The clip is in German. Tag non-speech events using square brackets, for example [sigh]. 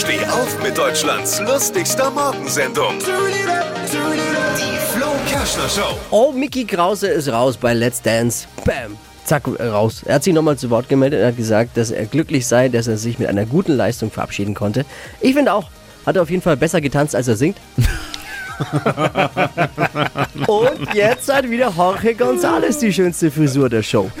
Steh auf mit Deutschlands lustigster Morgensendung. Die Flo Kerschner Show. Oh, Mickey Krause ist raus bei Let's Dance. Bam. Zack, raus. Er hat sich nochmal zu Wort gemeldet und hat gesagt, dass er glücklich sei, dass er sich mit einer guten Leistung verabschieden konnte. Ich finde auch, hat er auf jeden Fall besser getanzt, als er singt. [laughs] und jetzt hat wieder Jorge González die schönste Frisur der Show. [laughs]